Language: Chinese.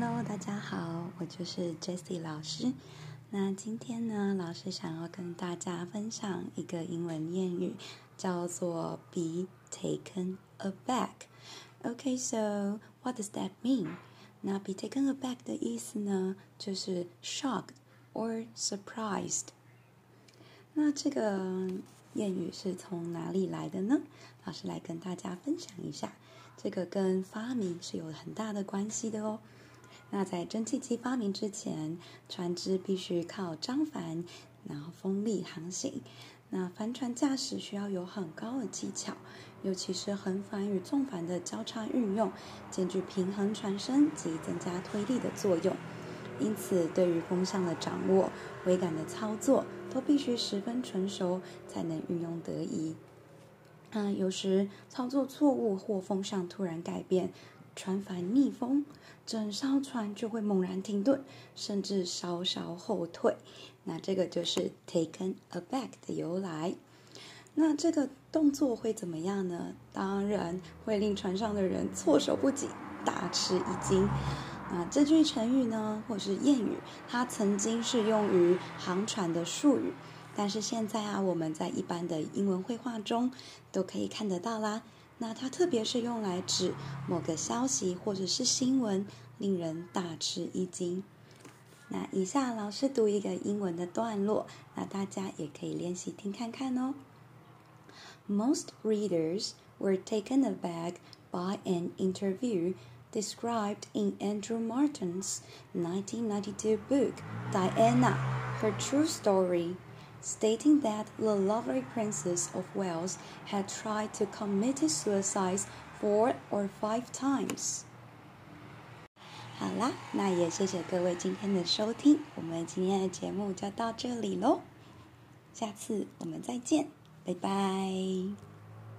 Hello，大家好，我就是 Jessie 老师。那今天呢，老师想要跟大家分享一个英文谚语，叫做 "Be taken aback"。Okay，so what does that mean？那 "be taken aback" 的意思呢，就是 shocked or surprised。那这个谚语是从哪里来的呢？老师来跟大家分享一下，这个跟发明是有很大的关系的哦。那在蒸汽机发明之前，船只必须靠张帆，然后风力航行。那帆船驾驶需要有很高的技巧，尤其是横帆与纵帆的交叉运用，兼具平衡船身及增加推力的作用。因此，对于风向的掌握、桅杆的操作，都必须十分纯熟，才能运用得宜。嗯，有时操作错误或风向突然改变。船帆逆风，整艘船就会猛然停顿，甚至稍稍后退。那这个就是 taken aback 的由来。那这个动作会怎么样呢？当然会令船上的人措手不及，大吃一惊。那这句成语呢，或是谚语，它曾经是用于航船的术语，但是现在啊，我们在一般的英文绘画中都可以看得到啦。那它特别是用来指某个消息或者是新闻，令人大吃一惊。那以下老师读一个英文的段落，那大家也可以练习听看看哦。Most readers were taken aback by an interview described in Andrew Martin's 1992 book Diana: Her True Story stating that the lovely Princess of Wales had tried to commit suicide four or five times. 好啦，那也谢谢各位今天的收听，我们今天的节目就到这里喽，下次我们再见，拜拜。